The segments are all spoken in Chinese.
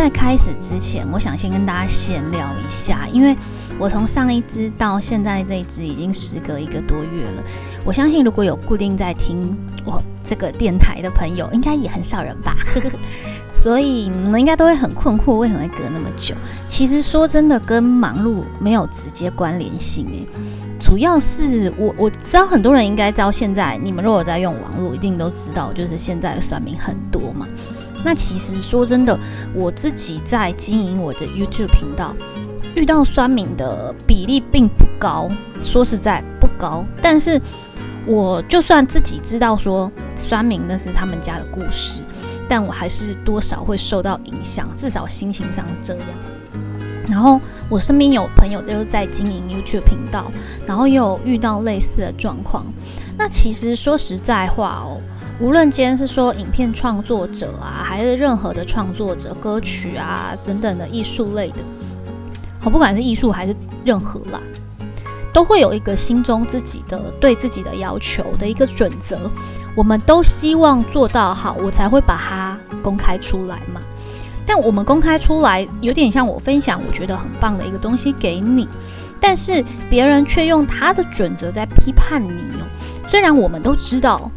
在开始之前，我想先跟大家闲聊一下，因为我从上一支到现在这一支已经时隔一个多月了。我相信如果有固定在听我这个电台的朋友，应该也很少人吧。所以你们应该都会很困惑，为什么会隔那么久？其实说真的，跟忙碌没有直接关联性诶。主要是我我知道很多人应该知道，现在你们如果在用网络，一定都知道，就是现在的算命很多嘛。那其实说真的，我自己在经营我的 YouTube 频道，遇到酸民的比例并不高，说实在不高。但是我就算自己知道说酸民那是他们家的故事。但我还是多少会受到影响，至少心情上这样。然后我身边有朋友就是在经营 YouTube 频道，然后也有遇到类似的状况。那其实说实在话哦，无论今天是说影片创作者啊，还是任何的创作者、歌曲啊等等的艺术类的，我不管是艺术还是任何啦。都会有一个心中自己的对自己的要求的一个准则，我们都希望做到好，我才会把它公开出来嘛。但我们公开出来，有点像我分享我觉得很棒的一个东西给你，但是别人却用他的准则在批判你哦。虽然我们都知道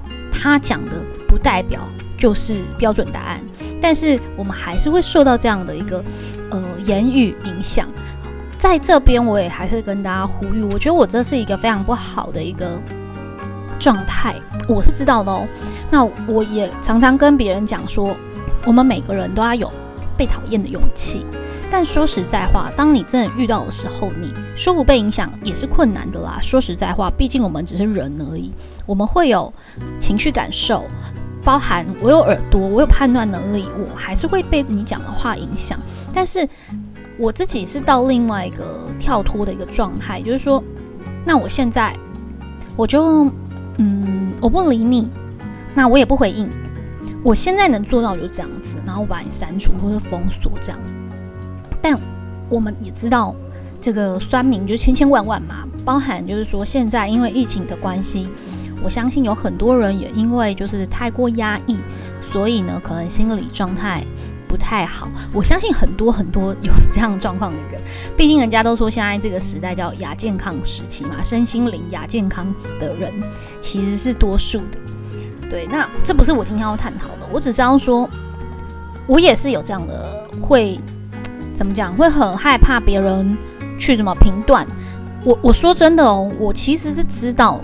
他讲的不代表就是标准答案，但是我们还是会受到这样的一个呃言语影响。在这边，我也还是跟大家呼吁，我觉得我这是一个非常不好的一个状态，我是知道的哦。那我也常常跟别人讲说，我们每个人都要有被讨厌的勇气。但说实在话，当你真的遇到的时候，你说不被影响也是困难的啦。说实在话，毕竟我们只是人而已，我们会有情绪感受，包含我有耳朵，我有判断能力，我还是会被你讲的话影响。但是。我自己是到另外一个跳脱的一个状态，就是说，那我现在我就嗯，我不理你，那我也不回应。我现在能做到就这样子，然后把你删除或者封锁这样。但我们也知道，这个酸民就千千万万嘛，包含就是说，现在因为疫情的关系，我相信有很多人也因为就是太过压抑，所以呢，可能心理状态。不太好，我相信很多很多有这样状况的人，毕竟人家都说现在这个时代叫亚健康时期嘛，身心灵亚健康的人其实是多数的。对，那这不是我今天要探讨的，我只是要说，我也是有这样的，会怎么讲？会很害怕别人去怎么评断我。我说真的哦，我其实是知道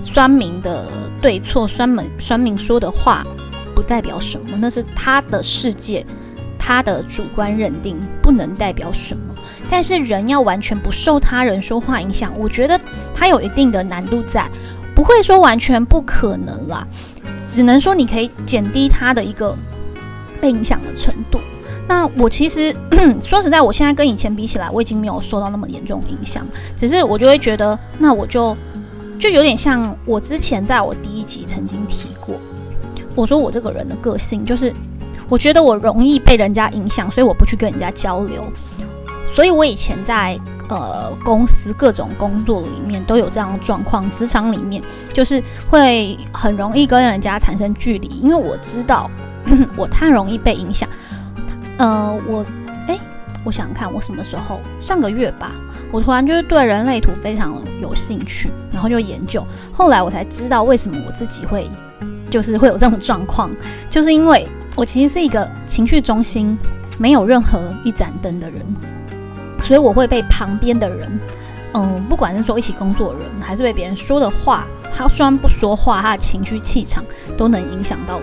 酸民的对错，酸民酸民说的话不代表什么，那是他的世界。他的主观认定不能代表什么，但是人要完全不受他人说话影响，我觉得他有一定的难度在，不会说完全不可能啦，只能说你可以减低他的一个被影响的程度。那我其实说实在，我现在跟以前比起来，我已经没有受到那么严重的影响，只是我就会觉得，那我就就有点像我之前在我第一集曾经提过，我说我这个人的个性就是。我觉得我容易被人家影响，所以我不去跟人家交流。所以我以前在呃公司各种工作里面都有这样的状况，职场里面就是会很容易跟人家产生距离，因为我知道 我太容易被影响。呃，我哎，我想看我什么时候上个月吧，我突然就是对人类图非常有兴趣，然后就研究，后来我才知道为什么我自己会就是会有这种状况，就是因为。我其实是一个情绪中心，没有任何一盏灯的人，所以我会被旁边的人，嗯，不管是说一起工作的人，还是被别人说的话，他虽然不说话，他的情绪气场都能影响到我。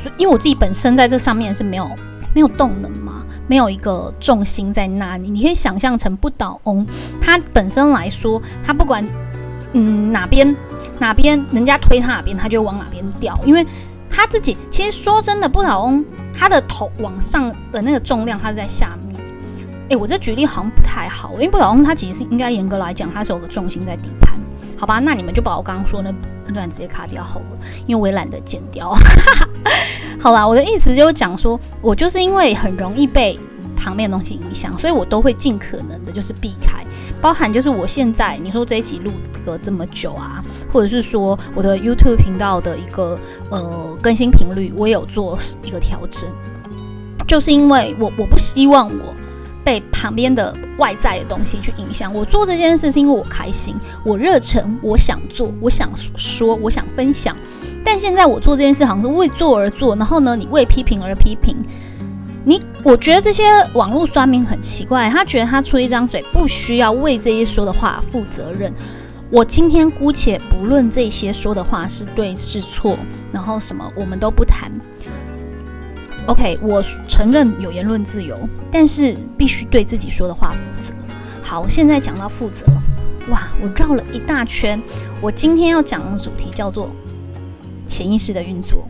所以，因为我自己本身在这上面是没有没有动能嘛，没有一个重心在那里。你可以想象成不倒翁，他本身来说，他不管嗯哪边哪边人家推他哪边，他就往哪边掉，因为。他自己其实说真的，不倒翁他的头往上的那个重量，他是在下面。诶，我这举例好像不太好，因为不倒翁他其实是应该严格来讲，他是有个重心在底盘，好吧？那你们就把我刚刚说那那段直接卡掉好了，因为我也懒得剪掉。好啦，我的意思就是讲说，我就是因为很容易被旁边的东西影响，所以我都会尽可能的就是避开，包含就是我现在你说这一集录个这么久啊。或者是说我的 YouTube 频道的一个呃更新频率，我也有做一个调整，就是因为我我不希望我被旁边的外在的东西去影响。我做这件事是因为我开心，我热忱，我想做，我想说，我想分享。但现在我做这件事好像是为做而做，然后呢，你为批评而批评。你我觉得这些网络酸民很奇怪，他觉得他出一张嘴不需要为这些说的话负责任。我今天姑且不论这些说的话是对是错，然后什么我们都不谈。OK，我承认有言论自由，但是必须对自己说的话负责。好，现在讲到负责，哇，我绕了一大圈。我今天要讲的主题叫做潜意识的运作。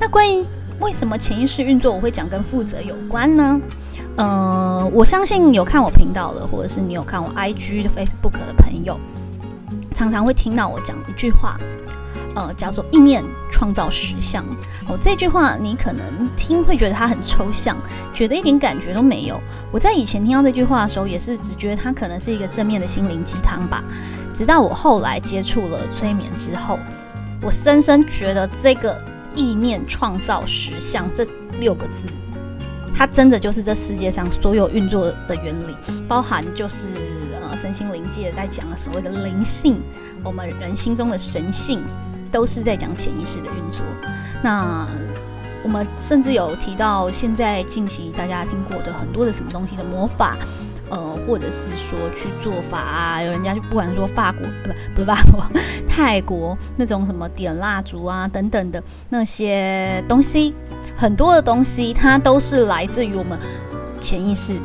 那关于为什么潜意识运作我会讲跟负责有关呢？呃，我相信有看我频道的，或者是你有看我 IG 的 Facebook 的朋友，常常会听到我讲一句话，呃，叫做“意念创造实相”。哦，这句话你可能听会觉得它很抽象，觉得一点感觉都没有。我在以前听到这句话的时候，也是只觉得它可能是一个正面的心灵鸡汤吧。直到我后来接触了催眠之后，我深深觉得这个。意念创造实相这六个字，它真的就是这世界上所有运作的原理，包含就是呃身心灵界在讲的所谓的灵性，我们人心中的神性，都是在讲潜意识的运作。那我们甚至有提到，现在近期大家听过的很多的什么东西的魔法。呃，或者是说去做法啊，有人家就不管说法国，不 不是法国，泰国那种什么点蜡烛啊等等的那些东西，很多的东西它都是来自于我们潜意识。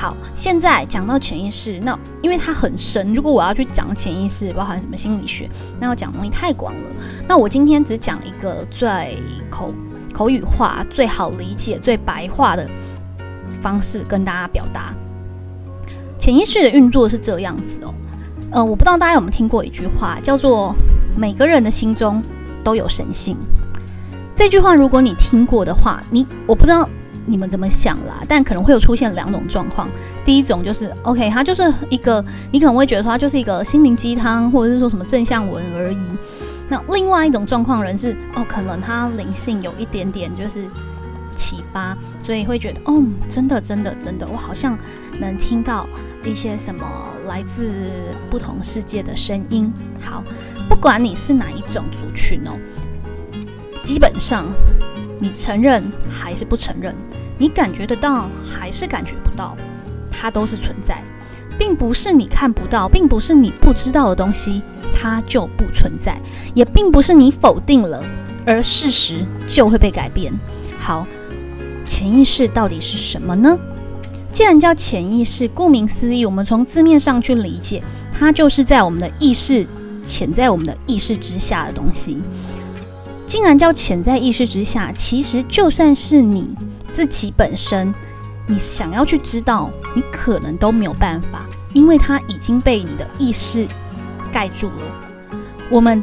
好，现在讲到潜意识，那因为它很深，如果我要去讲潜意识，包含什么心理学，那要讲东西太广了。那我今天只讲一个最口口语化、最好理解、最白话的方式跟大家表达。潜意识的运作是这样子哦，呃，我不知道大家有没有听过一句话，叫做“每个人的心中都有神性”。这句话如果你听过的话，你我不知道你们怎么想啦，但可能会有出现两种状况。第一种就是，OK，它就是一个，你可能会觉得它就是一个心灵鸡汤，或者是说什么正向文而已。那另外一种状况人是，哦，可能他灵性有一点点就是。启发，所以会觉得，哦，真的，真的，真的，我好像能听到一些什么来自不同世界的声音。好，不管你是哪一种族群哦，基本上你承认还是不承认，你感觉得到还是感觉不到，它都是存在，并不是你看不到，并不是你不知道的东西，它就不存在，也并不是你否定了，而事实就会被改变。好。潜意识到底是什么呢？既然叫潜意识，顾名思义，我们从字面上去理解，它就是在我们的意识、潜在我们的意识之下的东西。竟然叫潜在意识之下，其实就算是你自己本身，你想要去知道，你可能都没有办法，因为它已经被你的意识盖住了。我们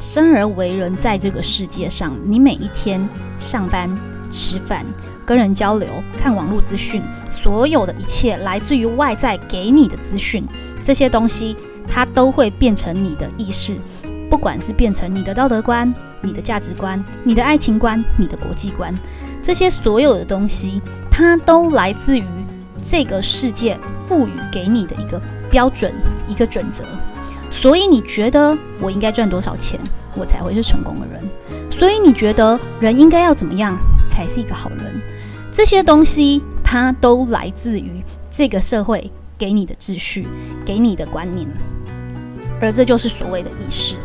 生而为人，在这个世界上，你每一天上班、吃饭。跟人交流、看网络资讯，所有的一切来自于外在给你的资讯，这些东西它都会变成你的意识，不管是变成你的道德观、你的价值观、你的爱情观、你的国际观，这些所有的东西，它都来自于这个世界赋予给你的一个标准、一个准则。所以你觉得我应该赚多少钱，我才会是成功的人？所以你觉得人应该要怎么样才是一个好人？这些东西它都来自于这个社会给你的秩序、给你的观念，而这就是所谓的意识。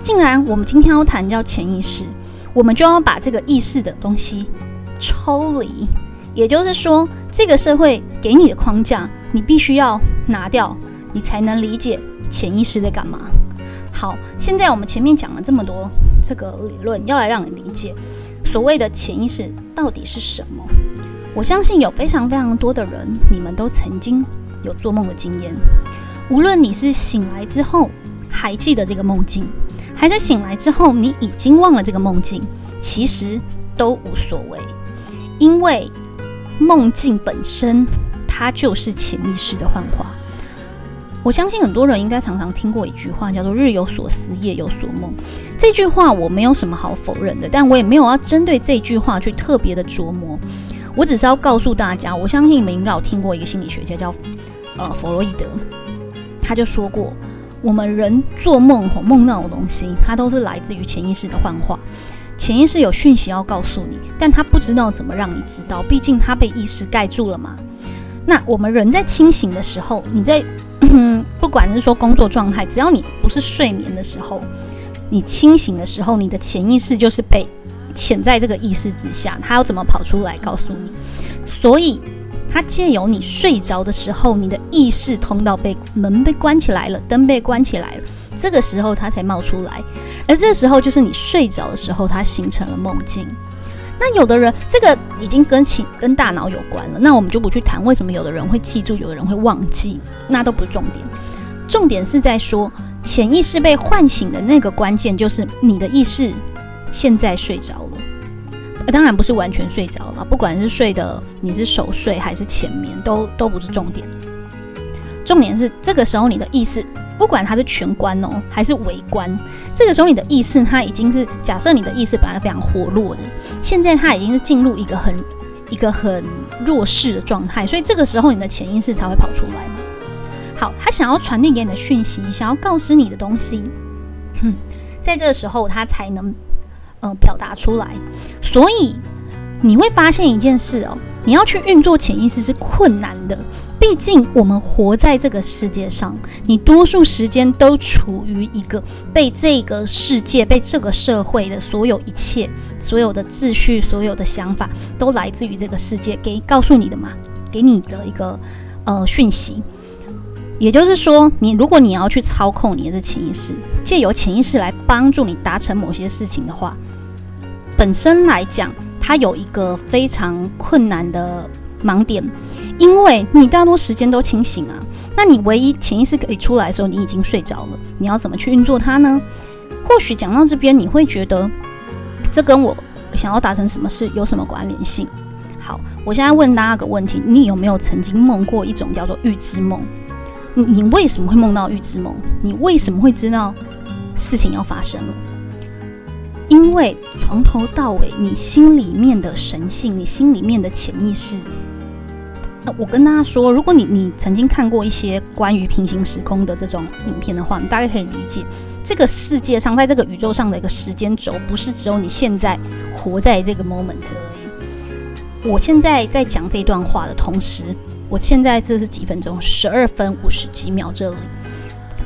那既然我们今天要谈叫潜意识，我们就要把这个意识的东西抽离，也就是说，这个社会给你的框架，你必须要拿掉，你才能理解潜意识在干嘛。好，现在我们前面讲了这么多这个理论，要来让你理解所谓的潜意识到底是什么。我相信有非常非常多的人，你们都曾经有做梦的经验。无论你是醒来之后还记得这个梦境，还是醒来之后你已经忘了这个梦境，其实都无所谓，因为梦境本身它就是潜意识的幻化。我相信很多人应该常常听过一句话，叫做“日有所思，夜有所梦”。这句话我没有什么好否认的，但我也没有要针对这句话去特别的琢磨。我只是要告诉大家，我相信你们应该有听过一个心理学家叫呃弗洛伊德，他就说过，我们人做梦或梦到的东西，它都是来自于潜意识的幻化。潜意识有讯息要告诉你，但他不知道怎么让你知道，毕竟他被意识盖住了嘛。那我们人在清醒的时候，你在 不管是说工作状态，只要你不是睡眠的时候，你清醒的时候，你的潜意识就是被潜在这个意识之下，他要怎么跑出来告诉你？所以，他借由你睡着的时候，你的意识通道被门被关起来了，灯被关起来了，这个时候他才冒出来，而这时候就是你睡着的时候，它形成了梦境。那有的人，这个已经跟起跟大脑有关了，那我们就不去谈为什么有的人会记住，有的人会忘记，那都不是重点。重点是在说潜意识被唤醒的那个关键，就是你的意识现在睡着了。当然不是完全睡着了，不管是睡的你是熟睡还是浅眠，都都不是重点。重点是这个时候你的意识。不管它是全关哦，还是微关，这个时候你的意识它已经是假设你的意识本来非常活络的，现在它已经是进入一个很一个很弱势的状态，所以这个时候你的潜意识才会跑出来嘛。好，他想要传递给你的讯息，想要告知你的东西，哼 在这个时候他才能呃表达出来。所以你会发现一件事哦，你要去运作潜意识是困难的。毕竟我们活在这个世界上，你多数时间都处于一个被这个世界、被这个社会的所有一切、所有的秩序、所有的想法，都来自于这个世界给告诉你的嘛，给你的一个呃讯息。也就是说，你如果你要去操控你的潜意识，借由潜意识来帮助你达成某些事情的话，本身来讲，它有一个非常困难的盲点。因为你大多时间都清醒啊，那你唯一潜意识可以出来的时候，你已经睡着了。你要怎么去运作它呢？或许讲到这边，你会觉得这跟我想要达成什么事有什么关联性？好，我现在问大家个问题：你有没有曾经梦过一种叫做预知梦？你你为什么会梦到预知梦？你为什么会知道事情要发生了？因为从头到尾，你心里面的神性，你心里面的潜意识。那我跟大家说，如果你你曾经看过一些关于平行时空的这种影片的话，你大概可以理解，这个世界上，在这个宇宙上的一个时间轴，不是只有你现在活在这个 moment 而已。我现在在讲这段话的同时，我现在这是几分钟？十二分五十几秒。这里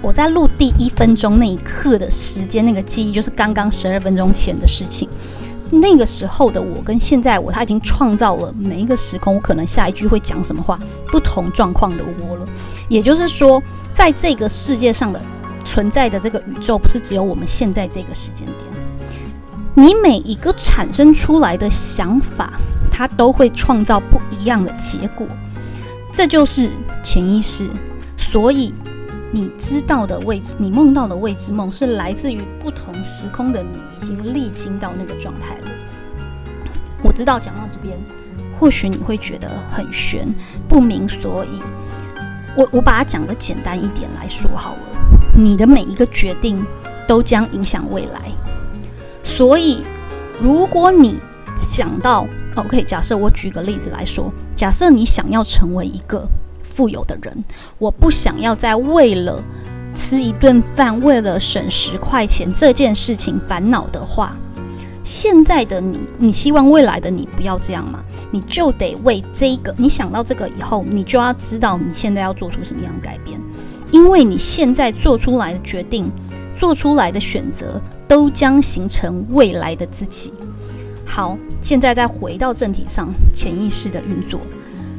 我在录第一分钟那一刻的时间，那个记忆就是刚刚十二分钟前的事情。那个时候的我跟现在我，他已经创造了每一个时空，我可能下一句会讲什么话，不同状况的我了。也就是说，在这个世界上的存在的这个宇宙，不是只有我们现在这个时间点。你每一个产生出来的想法，它都会创造不一样的结果。这就是潜意识。所以。你知道的位置，你梦到的未知梦，是来自于不同时空的你已经历经到那个状态了。我知道讲到这边，或许你会觉得很悬，不明所以。我我把它讲的简单一点来说好了，你的每一个决定都将影响未来。所以，如果你想到，OK，假设我举个例子来说，假设你想要成为一个。富有的人，我不想要再为了吃一顿饭、为了省十块钱这件事情烦恼的话，现在的你，你希望未来的你不要这样吗？你就得为这个，你想到这个以后，你就要知道你现在要做出什么样的改变，因为你现在做出来的决定、做出来的选择，都将形成未来的自己。好，现在再回到正题上，潜意识的运作。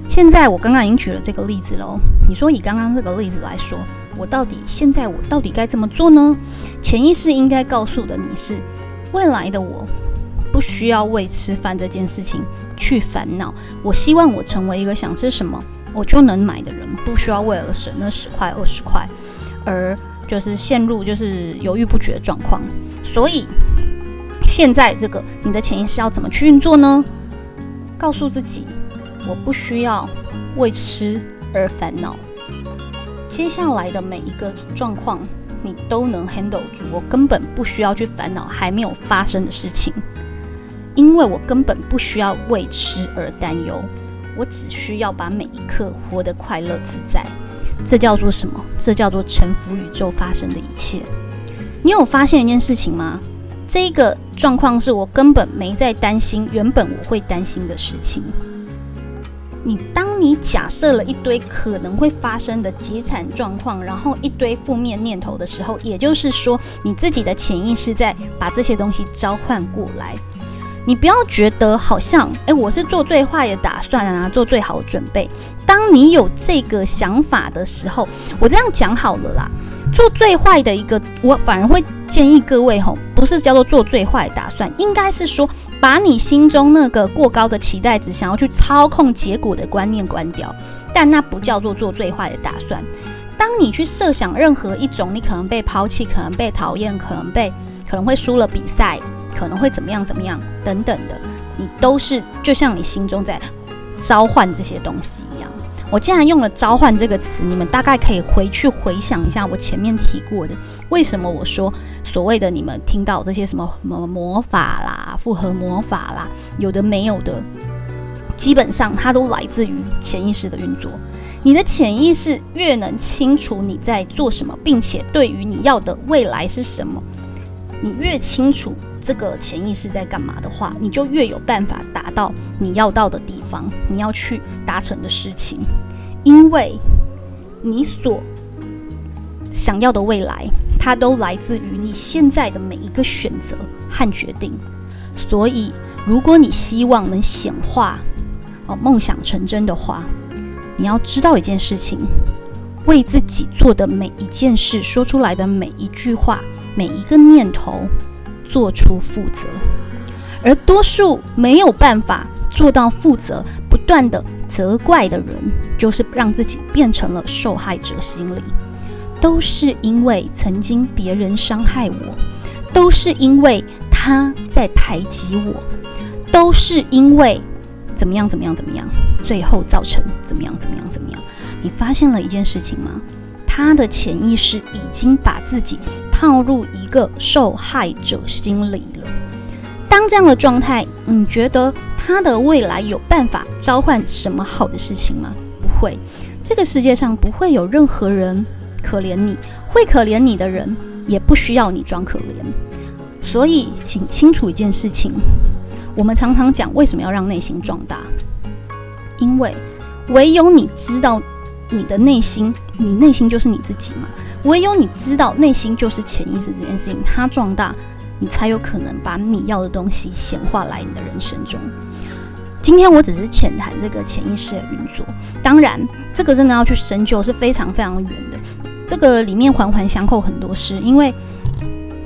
现在我刚刚已经举了这个例子喽。你说以刚刚这个例子来说，我到底现在我到底该怎么做呢？潜意识应该告诉的你是，未来的我不需要为吃饭这件事情去烦恼。我希望我成为一个想吃什么我就能买的人，不需要为了省那十块二十块而就是陷入就是犹豫不决的状况。所以现在这个你的潜意识要怎么去运作呢？告诉自己。我不需要为吃而烦恼。接下来的每一个状况，你都能 handle 住，我根本不需要去烦恼还没有发生的事情，因为我根本不需要为吃而担忧，我只需要把每一刻活得快乐自在。这叫做什么？这叫做臣服宇宙发生的一切。你有发现一件事情吗？这个状况是我根本没在担心，原本我会担心的事情。你当你假设了一堆可能会发生的极惨状况，然后一堆负面念头的时候，也就是说，你自己的潜意识在把这些东西召唤过来。你不要觉得好像，诶，我是做最坏的打算啊，做最好的准备。当你有这个想法的时候，我这样讲好了啦。做最坏的一个，我反而会建议各位吼，不是叫做做最坏打算，应该是说把你心中那个过高的期待值，想要去操控结果的观念关掉。但那不叫做做最坏的打算。当你去设想任何一种你可能被抛弃、可能被讨厌、可能被可能会输了比赛、可能会怎么样怎么样等等的，你都是就像你心中在召唤这些东西一样。我既然用了“召唤”这个词，你们大概可以回去回想一下我前面提过的，为什么我说所谓的你们听到这些什么什么魔法啦、复合魔法啦，有的没有的，基本上它都来自于潜意识的运作。你的潜意识越能清楚你在做什么，并且对于你要的未来是什么，你越清楚。这个潜意识在干嘛的话，你就越有办法达到你要到的地方，你要去达成的事情，因为你所想要的未来，它都来自于你现在的每一个选择和决定。所以，如果你希望能显化哦梦想成真的话，你要知道一件事情：为自己做的每一件事，说出来的每一句话，每一个念头。做出负责，而多数没有办法做到负责，不断的责怪的人，就是让自己变成了受害者心理，都是因为曾经别人伤害我，都是因为他在排挤我，都是因为怎么样怎么样怎么样，最后造成怎么样怎么样怎么样。你发现了一件事情吗？他的潜意识已经把自己套入一个受害者心理了。当这样的状态，你觉得他的未来有办法召唤什么好的事情吗？不会。这个世界上不会有任何人可怜你，会可怜你的人也不需要你装可怜。所以，请清楚一件事情：我们常常讲为什么要让内心壮大，因为唯有你知道。你的内心，你内心就是你自己嘛。唯有你知道内心就是潜意识这件事情，它壮大，你才有可能把你要的东西显化来你的人生中。今天我只是浅谈这个潜意识的运作，当然这个真的要去深究是非常非常远的，这个里面环环相扣很多事，因为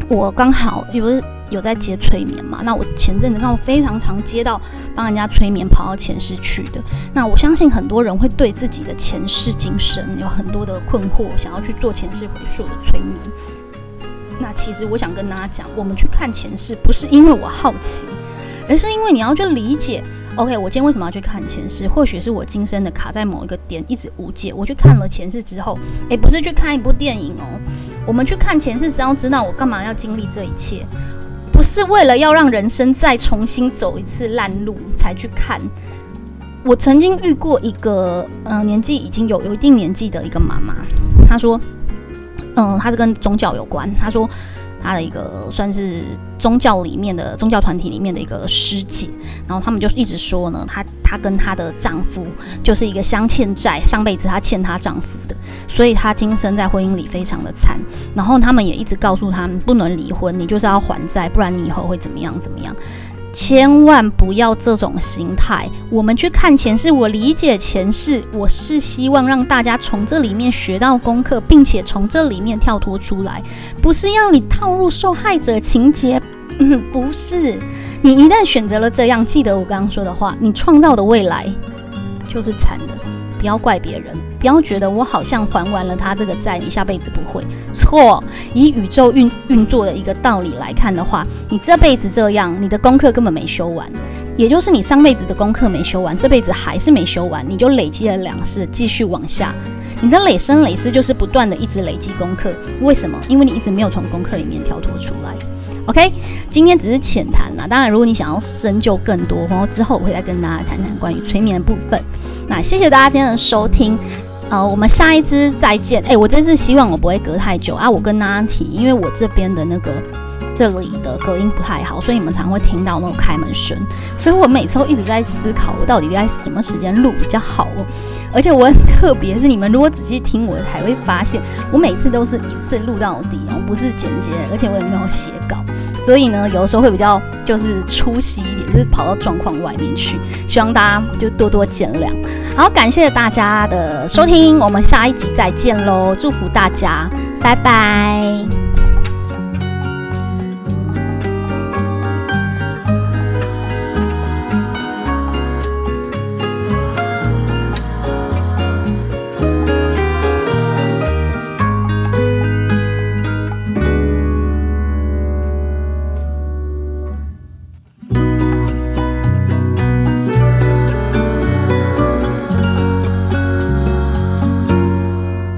我刚好有。有在接催眠嘛？那我前阵子刚好非常常接到帮人家催眠跑到前世去的。那我相信很多人会对自己的前世今生有很多的困惑，想要去做前世回溯的催眠。那其实我想跟大家讲，我们去看前世不是因为我好奇，而是因为你要去理解。OK，我今天为什么要去看前世？或许是我今生的卡在某一个点一直无解。我去看了前世之后，诶，不是去看一部电影哦。我们去看前世是要知道我干嘛要经历这一切。不是为了要让人生再重新走一次烂路才去看。我曾经遇过一个，嗯，年纪已经有有一定年纪的一个妈妈，她说，嗯，她是跟宗教有关。她说，她的一个算是宗教里面的宗教团体里面的一个师姐，然后他们就一直说呢，她她跟她的丈夫就是一个相欠债，上辈子她欠她丈夫的。所以她今生在婚姻里非常的惨，然后他们也一直告诉他们不能离婚，你就是要还债，不然你以后会怎么样怎么样？千万不要这种心态。我们去看前世，我理解前世，我是希望让大家从这里面学到功课，并且从这里面跳脱出来，不是要你套入受害者情节，嗯，不是。你一旦选择了这样，记得我刚刚说的话，你创造的未来就是惨的。不要怪别人，不要觉得我好像还完了他这个债，你下辈子不会错。以宇宙运运作的一个道理来看的话，你这辈子这样，你的功课根本没修完，也就是你上辈子的功课没修完，这辈子还是没修完，你就累积了两世，继续往下。你的累生累世就是不断的一直累积功课。为什么？因为你一直没有从功课里面跳脱出来。OK，今天只是浅谈啦。当然，如果你想要深究更多，然后之后我会再跟大家谈谈关于催眠的部分。那谢谢大家今天的收听，呃，我们下一支再见。哎，我真是希望我不会隔太久啊。我跟大家提，因为我这边的那个。这里的隔音不太好，所以你们常会听到那种开门声。所以我每次都一直在思考，我到底在什么时间录比较好哦。而且我很特别，是你们如果仔细听我，才会发现我每次都是一次录到底哦，不是剪接，而且我也没有写稿。所以呢，有的时候会比较就是出息一点，就是跑到状况外面去。希望大家就多多见谅。好，感谢大家的收听，我们下一集再见喽！祝福大家，拜拜。